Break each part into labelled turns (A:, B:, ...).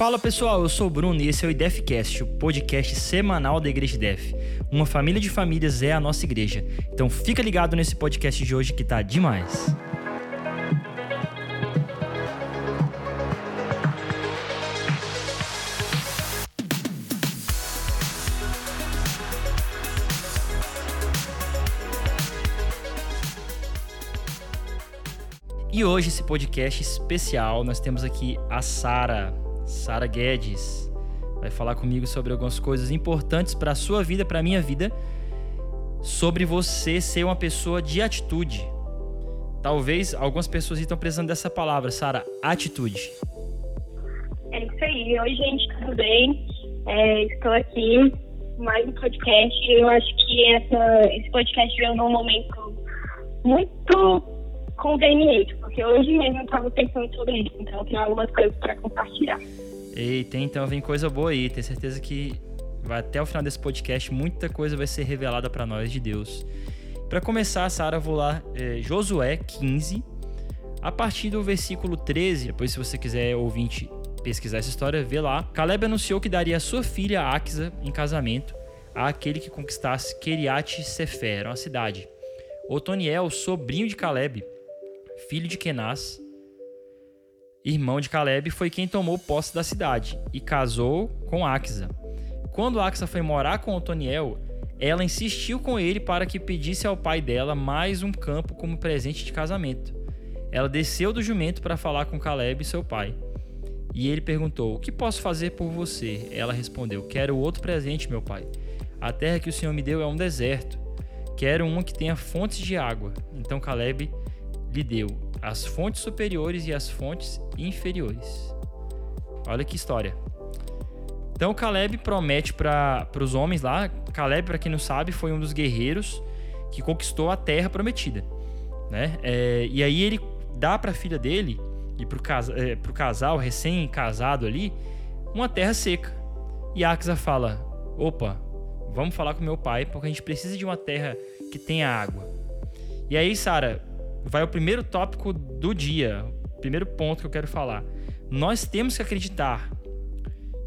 A: Fala pessoal, eu sou o Bruno e esse é o IDEFcast, o podcast semanal da Igreja IDEF. Uma família de famílias é a nossa igreja. Então fica ligado nesse podcast de hoje que tá demais. E hoje esse podcast especial, nós temos aqui a Sara, Sara Guedes, vai falar comigo sobre algumas coisas importantes para a sua vida, para a minha vida, sobre você ser uma pessoa de atitude. Talvez algumas pessoas estão precisando dessa palavra, Sara, atitude.
B: É isso aí. Oi, gente, tudo bem? É, estou aqui mais um podcast. Eu acho que essa, esse podcast veio num momento muito conveniente, porque hoje mesmo eu estava pensando sobre isso, então eu tenho algumas coisas para compartilhar.
A: Eita, então vem coisa boa aí. Tenho certeza que vai até o final desse podcast muita coisa vai ser revelada para nós de Deus. Para começar, Sara, vou lá é, Josué 15, a partir do versículo 13. Depois, se você quiser ouvinte pesquisar essa história, vê lá. Caleb anunciou que daria a sua filha Axa em casamento àquele que conquistasse Keriat Sefer, uma cidade. Otoniel, sobrinho de Caleb, filho de Kenaz, irmão de Caleb, foi quem tomou posse da cidade e casou com Axa. Quando Axa foi morar com Otoniel, ela insistiu com ele para que pedisse ao pai dela mais um campo como presente de casamento. Ela desceu do jumento para falar com Caleb, seu pai. E ele perguntou: O que posso fazer por você? Ela respondeu: Quero outro presente, meu pai. A terra que o Senhor me deu é um deserto. Quero uma que tenha fontes de água. Então Caleb lhe deu as fontes superiores e as fontes inferiores. Olha que história. Então Caleb promete para os homens lá. Caleb, para quem não sabe, foi um dos guerreiros que conquistou a terra prometida, né? É, e aí ele dá para a filha dele e para o casa, é, casal recém-casado ali uma terra seca. E Axa fala: opa, vamos falar com meu pai porque a gente precisa de uma terra que tenha água. E aí, Sara, vai o primeiro tópico do dia, o primeiro ponto que eu quero falar. Nós temos que acreditar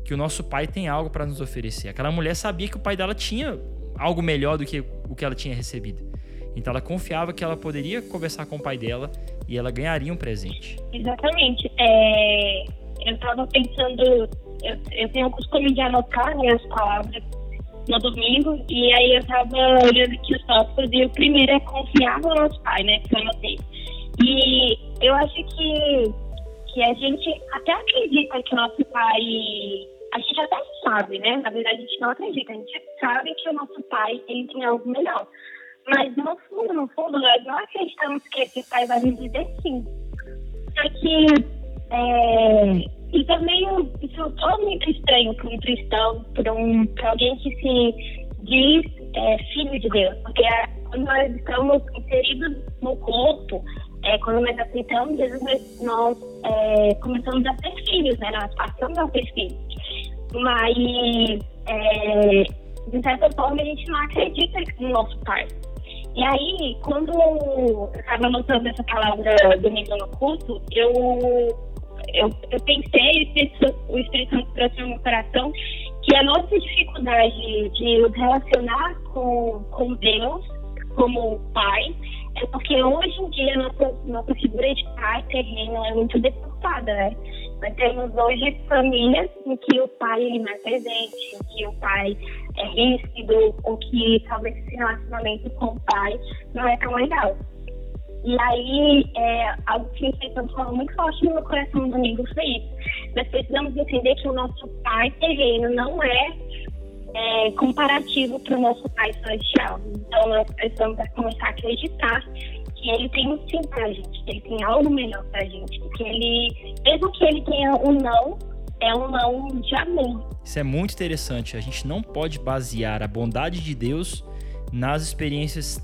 A: que o nosso pai tem algo para nos oferecer. Aquela mulher sabia que o pai dela tinha algo melhor do que o que ela tinha recebido. Então ela confiava que ela poderia conversar com o pai dela e ela ganharia um presente.
B: Exatamente. É, eu estava pensando, eu, eu, tenho o costume de anotar minhas palavras no domingo, e aí eu tava olhando aqui os tópicos, e o primeiro é confiar no nosso pai, né, que eu anotei. E eu acho que, que a gente até acredita que o nosso pai, a gente até sabe, né, na verdade a gente não acredita, a gente sabe que o nosso pai, ele tem algo melhor. Mas no fundo, no fundo, nós não acreditamos que esse pai vai nos dizer sim. Só que é, é meio. Isso é muito estranho para um cristão, para um, alguém que se diz é, filho de Deus. Porque é, quando nós estamos inseridos no corpo, é, quando nós aceitamos Jesus, nós é, começamos a ser filhos, né? Nós passamos a ser filhos. Mas, é, de certa forma, a gente não acredita no nosso pai. E aí, quando eu estava anotando essa palavra domingo no culto, eu eu, eu pensei, o Espírito Santo trouxe no meu coração, que a nossa dificuldade de nos relacionar com, com Deus como pai é porque hoje em dia nossa, nossa figura de pai terreno é muito deturpada, né? Nós temos hoje famílias em que o pai ele não é presente, em que o pai é rígido, ou que talvez esse relacionamento com o pai não é tão legal. E aí, é, algo que o Espírito falou muito forte no meu coração domingo foi isso. Nós precisamos entender que o nosso Pai terreno não é, é comparativo para o nosso Pai celestial. Então, nós precisamos começar a acreditar que Ele tem um sim para a gente, que Ele tem algo melhor para a gente, que Ele, mesmo que Ele tenha um não, é um não de amor.
A: Isso é muito interessante. A gente não pode basear a bondade de Deus nas experiências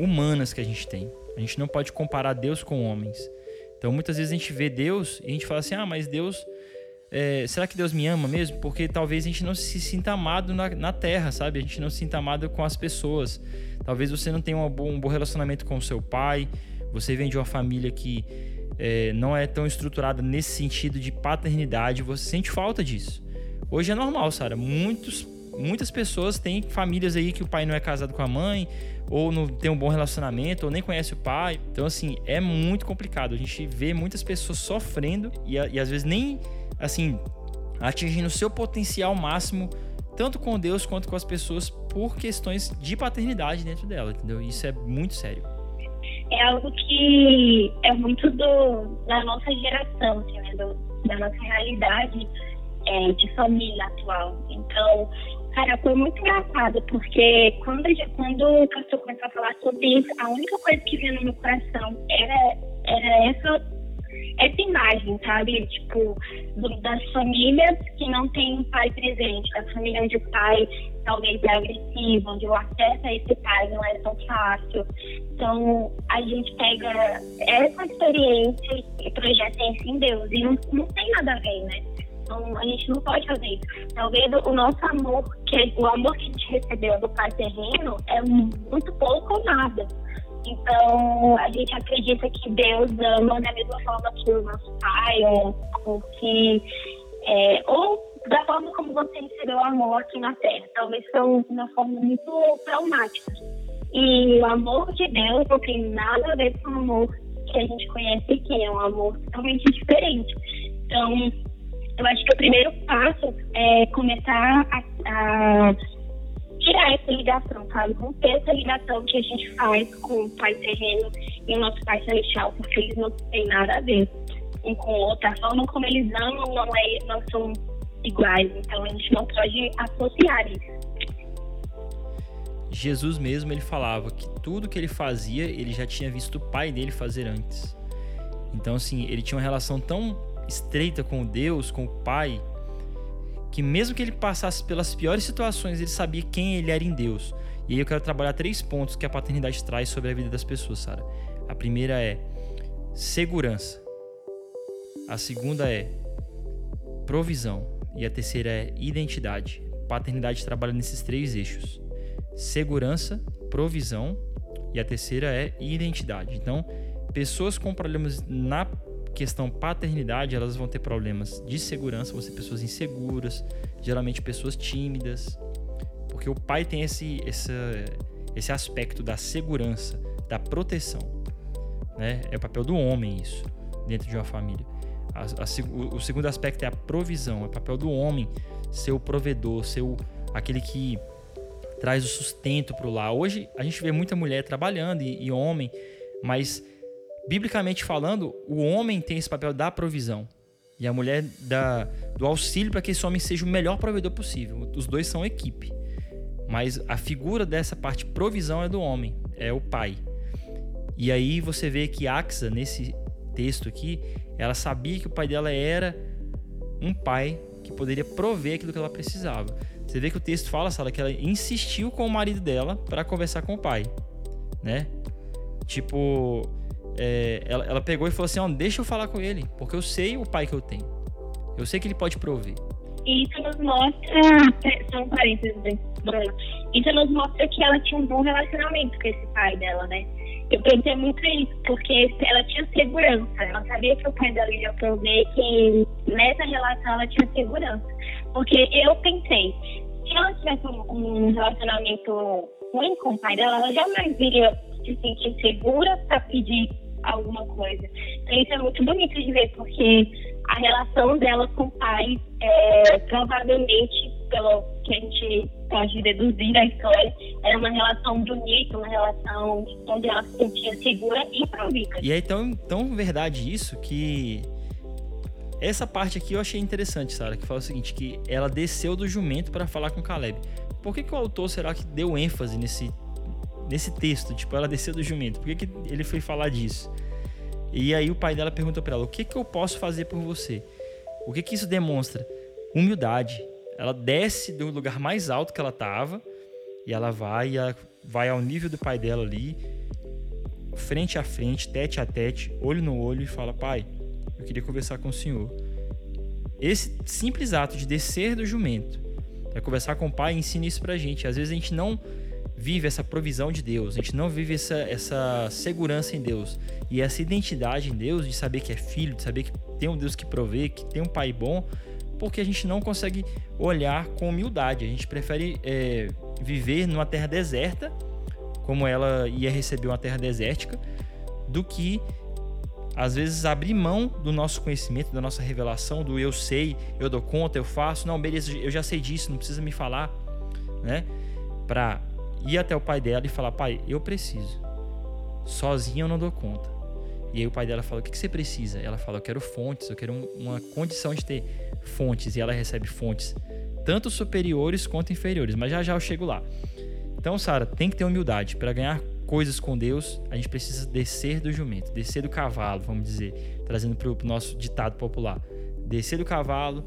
A: humanas que a gente tem. A gente não pode comparar Deus com homens. Então muitas vezes a gente vê Deus e a gente fala assim: ah, mas Deus. É, será que Deus me ama mesmo? Porque talvez a gente não se sinta amado na, na terra, sabe? A gente não se sinta amado com as pessoas. Talvez você não tenha um bom, um bom relacionamento com o seu pai, você vem de uma família que é, não é tão estruturada nesse sentido de paternidade, você sente falta disso. Hoje é normal, Sara. Muitos, muitas pessoas têm famílias aí que o pai não é casado com a mãe, ou não tem um bom relacionamento, ou nem conhece o pai. Então, assim, é muito complicado. A gente vê muitas pessoas sofrendo e, e às vezes nem, assim, atingindo o seu potencial máximo, tanto com Deus quanto com as pessoas, por questões de paternidade dentro dela, entendeu? Isso é muito sério
B: é algo que é muito do, da nossa geração, assim, né? do, da nossa realidade é, de família atual. Então, cara, foi muito engraçado, porque quando, quando o pastor começou a falar sobre isso, a única coisa que vinha no meu coração era, era essa essa imagem, sabe? Tipo, do, das famílias que não tem um pai presente, das famílias onde o pai talvez é agressivo, onde o acesso a esse pai não é tão fácil. Então, a gente pega essa experiência e projeta isso em Deus. E não, não tem nada a ver, né? Então, a gente não pode fazer isso. Talvez o nosso amor, que o amor que a gente recebeu do pai terreno, é muito pouco ou nada. Então, a gente acredita que Deus ama da mesma forma que o nosso pai, ou, ou que. É, ou da forma como você recebeu o amor aqui na Terra. Talvez foi uma forma muito traumática. E o amor de Deus não tem nada a ver com o amor que a gente conhece aqui, é um amor totalmente diferente. Então, eu acho que o primeiro passo é começar a, a tirar essa ligação, sabe? Romper essa ligação que a gente faz com o Pai terreno e o nosso Pai celestial, porque eles não têm nada a ver um com o outro. A forma como eles amam não, é, não são iguais, então a gente não pode associar isso.
A: Jesus mesmo ele falava que tudo que ele fazia ele já tinha visto o pai dele fazer antes. Então assim ele tinha uma relação tão estreita com Deus, com o Pai, que mesmo que ele passasse pelas piores situações, ele sabia quem ele era em Deus. E aí eu quero trabalhar três pontos que a paternidade traz sobre a vida das pessoas, Sara. A primeira é segurança. A segunda é provisão. E a terceira é identidade. Paternidade trabalha nesses três eixos: segurança, provisão e a terceira é identidade. Então, pessoas com problemas na questão paternidade, elas vão ter problemas de segurança, vão ser pessoas inseguras, geralmente pessoas tímidas, porque o pai tem esse, esse, esse aspecto da segurança, da proteção. Né? É o papel do homem isso, dentro de uma família. A, a, o, segundo aspecto é a provisão, é o papel do homem ser o provedor, ser o, aquele que traz o sustento para o lar. Hoje a gente vê muita mulher trabalhando e, e homem, mas biblicamente falando, o homem tem esse papel da provisão e a mulher da, do auxílio para que esse homem seja o melhor provedor possível. Os dois são equipe. Mas a figura dessa parte provisão é do homem, é o pai. E aí você vê que Axa, nesse texto aqui, ela sabia que o pai dela era um pai que poderia prover aquilo que ela precisava. Você vê que o texto fala, Sala, que ela insistiu com o marido dela para conversar com o pai, né? Tipo, é, ela, ela, pegou e falou assim: deixa eu falar com ele, porque eu sei o pai que eu tenho. Eu sei que ele pode prover.
B: Isso nos mostra, são parênteses, Bruno, isso nos mostra que ela tinha um bom relacionamento com esse pai dela, né? Eu pensei muito isso, porque ela tinha segurança, ela sabia que o pai dela ia prover, que nessa relação ela tinha segurança. Porque eu pensei, se ela tivesse um relacionamento ruim com o pai dela, ela jamais iria se sentir segura para pedir alguma coisa. Então isso é muito bonito de ver, porque a relação dela com o pai é, provavelmente, pelo que a gente pode deduzir da história, era uma relação bonita, uma relação onde ela se sentia segura e provida.
A: E é tão, tão verdade isso que essa parte aqui eu achei interessante, Sara, que fala o seguinte, que ela desceu do jumento para falar com Caleb. Por que, que o autor será que deu ênfase nesse nesse texto, tipo, ela desceu do jumento. Por que, que ele foi falar disso? E aí o pai dela pergunta para ela: "O que que eu posso fazer por você?" O que que isso demonstra? Humildade. Ela desce do lugar mais alto que ela estava e ela vai, ela vai ao nível do pai dela ali, frente a frente, tete a tete, olho no olho e fala: "Pai, eu queria conversar com o senhor." Esse simples ato de descer do jumento, é conversar com o pai, ensina isso pra gente. Às vezes a gente não vive essa provisão de Deus, a gente não vive essa, essa segurança em Deus e essa identidade em Deus, de saber que é filho, de saber que tem um Deus que provê, que tem um pai bom, porque a gente não consegue olhar com humildade. A gente prefere é, viver numa terra deserta, como ela ia receber uma terra desértica, do que às vezes abrir mão do nosso conhecimento, da nossa revelação, do eu sei, eu dou conta, eu faço, não, beleza, eu já sei disso, não precisa me falar, né? Para ir até o pai dela e falar: pai, eu preciso, sozinho eu não dou conta. E aí o pai dela fala: o que, que você precisa? Ela fala: eu quero fontes, eu quero uma condição de ter fontes. E ela recebe fontes tanto superiores quanto inferiores, mas já já eu chego lá. Então, Sara, tem que ter humildade para ganhar coisas com Deus, a gente precisa descer do jumento, descer do cavalo, vamos dizer, trazendo para o nosso ditado popular. Descer do cavalo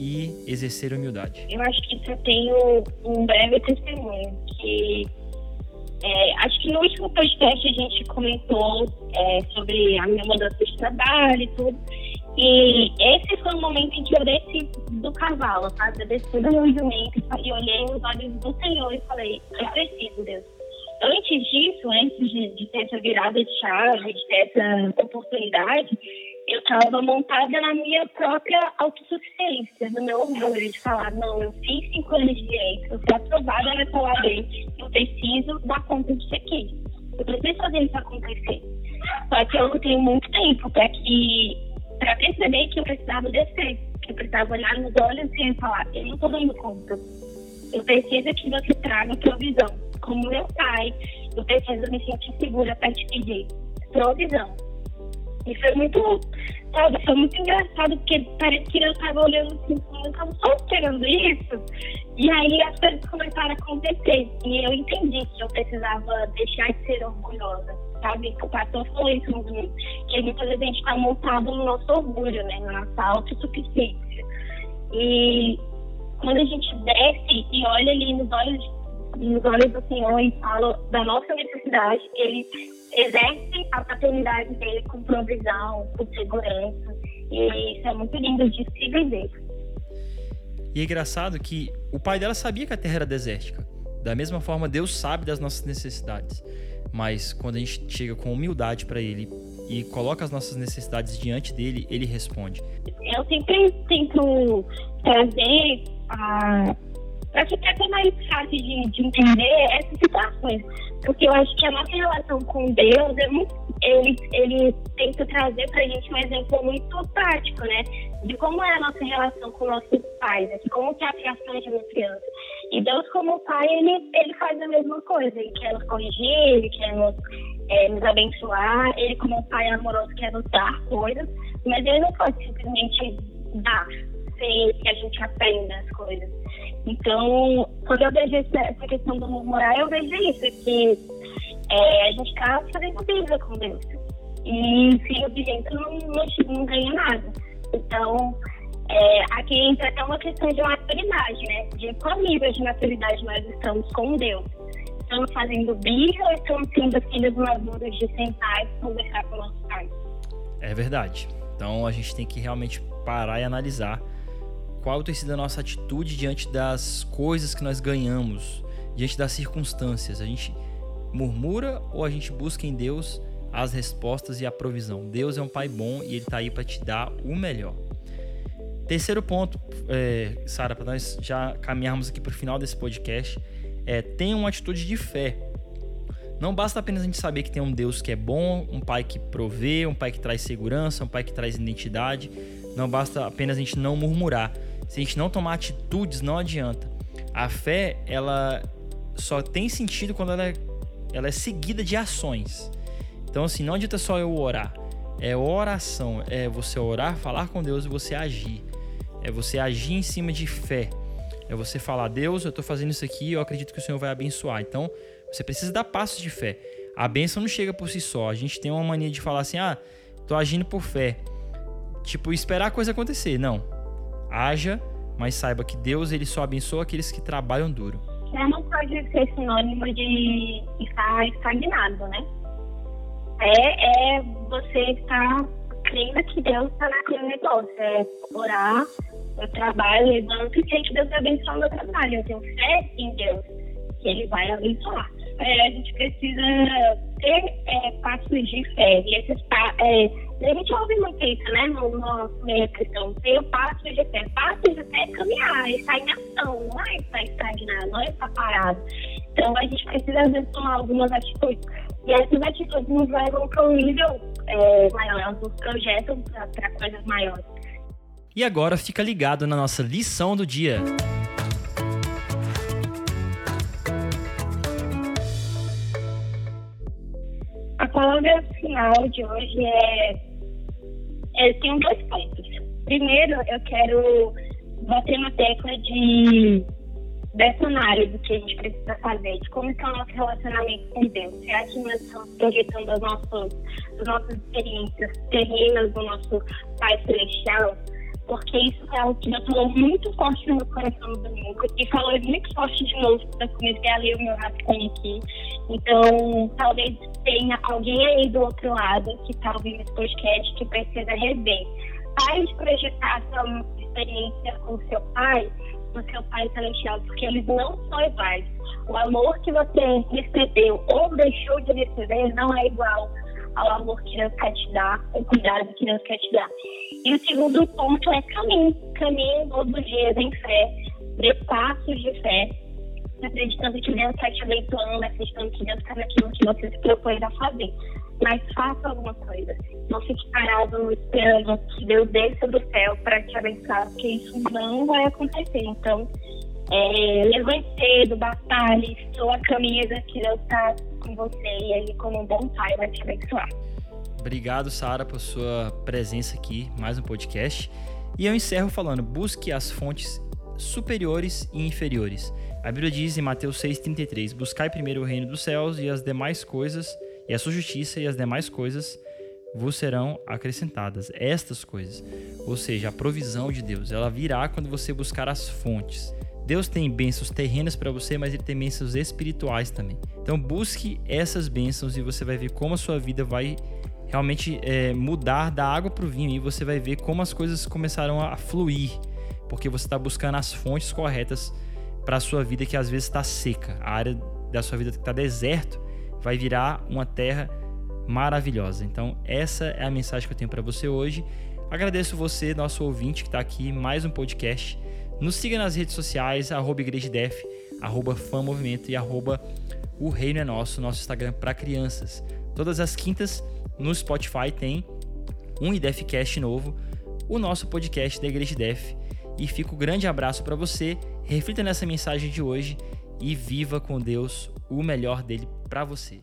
A: e exercer humildade.
B: Eu acho que eu tenho um breve testemunho que é, acho que no último podcast a gente comentou é, sobre a minha mudança de trabalho e tudo. E esse foi o momento em que eu desci do cavalo, sabe? Eu desci do meu jumento e olhei nos olhos do Senhor e falei, eu preciso, Deus antes disso, antes de, de, ter essa virada de chave, de ter essa oportunidade, eu estava montada na minha própria autossuficiência, no meu orgulho de falar, não, eu fiz cinco anos de direito, eu fui aprovada nessa OAB, eu preciso dar conta disso aqui. Eu preciso fazer isso acontecer. Só que eu não tenho muito tempo para que para perceber que eu precisava descer, que eu precisava olhar nos olhos e falar, eu não estou dando conta. Eu preciso que você traga provisão como meu pai, eu preciso me sentir segura para te pedir provisão. E foi muito, sabe, foi muito engraçado, porque parece que eu estava olhando assim, eu estava só esperando isso. E aí as coisas começaram a acontecer. E eu entendi que eu precisava deixar de ser orgulhosa, sabe? O pastor falou isso no domingo, que muitas vezes a gente está montado no nosso orgulho, né? Na nossa autossuficiência. E quando a gente desce e olha ali nos olhos nos olhos do Senhor e fala da nossa necessidade, ele exerce a paternidade dele com provisão, com segurança. E isso é muito lindo de se viver.
A: E é engraçado que o pai dela sabia que a terra era desértica. Da mesma forma, Deus sabe das nossas necessidades. Mas quando a gente chega com humildade para ele e coloca as nossas necessidades diante dele, ele responde.
B: Eu sempre tento trazer a para ficar até mais fácil de, de, entender essas situações. Porque eu acho que a nossa relação com Deus é muito, ele, ele tenta trazer para a gente um exemplo muito prático, né? De como é a nossa relação com nossos pais, né? de como que é a criação de uma criança. E Deus, como pai, ele, ele faz a mesma coisa. Ele quer nos corrigir, ele quer nos, é, nos abençoar. Ele, como pai amoroso, quer nos dar coisas. Mas ele não pode simplesmente dar sem que a gente aprenda as coisas. Então, quando eu vejo essa questão do murmurar, eu vejo isso, que é, a gente está fazendo briga com Deus. E filho obediente não, não, não ganha nada. Então, é, aqui entra até uma questão de maturidade, né? De qual nível de maturidade nós estamos com Deus. Estamos fazendo birra ou estamos sendo filhos maduros de sentar e conversar com nossos pais?
A: É verdade. Então a gente tem que realmente parar e analisar qual tem sido a nossa atitude diante das coisas que nós ganhamos, diante das circunstâncias. A gente murmura ou a gente busca em Deus as respostas e a provisão? Deus é um pai bom e ele está aí para te dar o melhor. Terceiro ponto, é, Sara, para nós já caminharmos aqui para o final desse podcast, é tenha uma atitude de fé. Não basta apenas a gente saber que tem um Deus que é bom, um pai que provê, um pai que traz segurança, um pai que traz identidade. Não basta apenas a gente não murmurar. Se a gente não tomar atitudes, não adianta. A fé, ela só tem sentido quando ela é, ela é seguida de ações. Então, assim, não adianta só eu orar. É oração. É você orar, falar com Deus e você agir. É você agir em cima de fé. É você falar, Deus, eu estou fazendo isso aqui, eu acredito que o Senhor vai abençoar. Então, você precisa dar passos de fé. A bênção não chega por si só. A gente tem uma mania de falar assim, ah, tô agindo por fé. Tipo, esperar a coisa acontecer. Não haja, mas saiba que Deus ele só abençoa aqueles que trabalham duro.
B: Já não pode ser sinônimo de estar estagnado, né? É, é você estar crendo que Deus está naquele negócio. É orar, eu trabalho, levanto e sei que Deus vai abençoar o meu trabalho. Eu tenho fé em Deus. que ele vai abençoar. É, a gente precisa ter é, passos de fé. E esses é, a gente ouve muito isso, né, no nosso meio cristão. O passo de fé. Passo de é caminhar, estar em ação, não é estar estagnado, não é estar parado. Então a gente precisa, às vezes, tomar algumas atitudes. E essas atitudes nos levam para um nível é, maior, nos projetam para coisas maiores.
A: E agora fica ligado na nossa lição do dia.
B: A palavra final de hoje é. é tem dois pontos. Primeiro, eu quero bater na tecla de dessa análise que a gente precisa fazer, de como está o nosso relacionamento com Deus. Será que nós estamos projetando as nossas, as nossas experiências terrenas do nosso Pai Celestial? Porque isso é algo que falou muito forte no meu coração no domingo e falou muito forte de novo quando eu comecei a ler o meu rapidinho aqui. Então, talvez tenha alguém aí do outro lado que está ouvindo esse podcast que precisa rever. Pare de projetar sua experiência com seu pai do seu Pai Celestial, porque eles não são iguais. O amor que você recebeu ou deixou de receber não é igual ao amor que Deus quer te dar, o cuidado que Deus quer te dar. E o segundo ponto é caminho. Caminho todos os dias em fé, dê passos de fé, acreditando que Deus está te abençoando, acreditando que Deus está naquilo que você se propôs a fazer mas faça alguma coisa. Não fique parado esperando que Deus desça do céu para te abençoar, porque isso não vai acontecer. Então, é, levante cedo, batalhe, sua camisa, que Deus está com você e Ele, como um bom pai, vai te abençoar.
A: Obrigado, Sara, por sua presença aqui, mais um podcast. E eu encerro falando: busque as fontes superiores e inferiores. A Bíblia diz em Mateus 6,33: Buscai primeiro o reino dos céus e as demais coisas e a sua justiça e as demais coisas vos serão acrescentadas. Estas coisas, ou seja, a provisão de Deus, ela virá quando você buscar as fontes. Deus tem bênçãos terrenas para você, mas ele tem bênçãos espirituais também. Então busque essas bênçãos e você vai ver como a sua vida vai realmente é, mudar da água para o vinho e você vai ver como as coisas começarão a fluir, porque você está buscando as fontes corretas para a sua vida que às vezes está seca, a área da sua vida que está deserto vai virar uma terra maravilhosa. Então, essa é a mensagem que eu tenho para você hoje. Agradeço você, nosso ouvinte, que está aqui, mais um podcast. Nos siga nas redes sociais, arroba igrejadef, arroba e arroba o reino é nosso, nosso Instagram para crianças. Todas as quintas no Spotify tem um IDEFcast novo, o nosso podcast da Igreja Def. E fica um grande abraço para você. Reflita nessa mensagem de hoje e viva com Deus o melhor dele para você.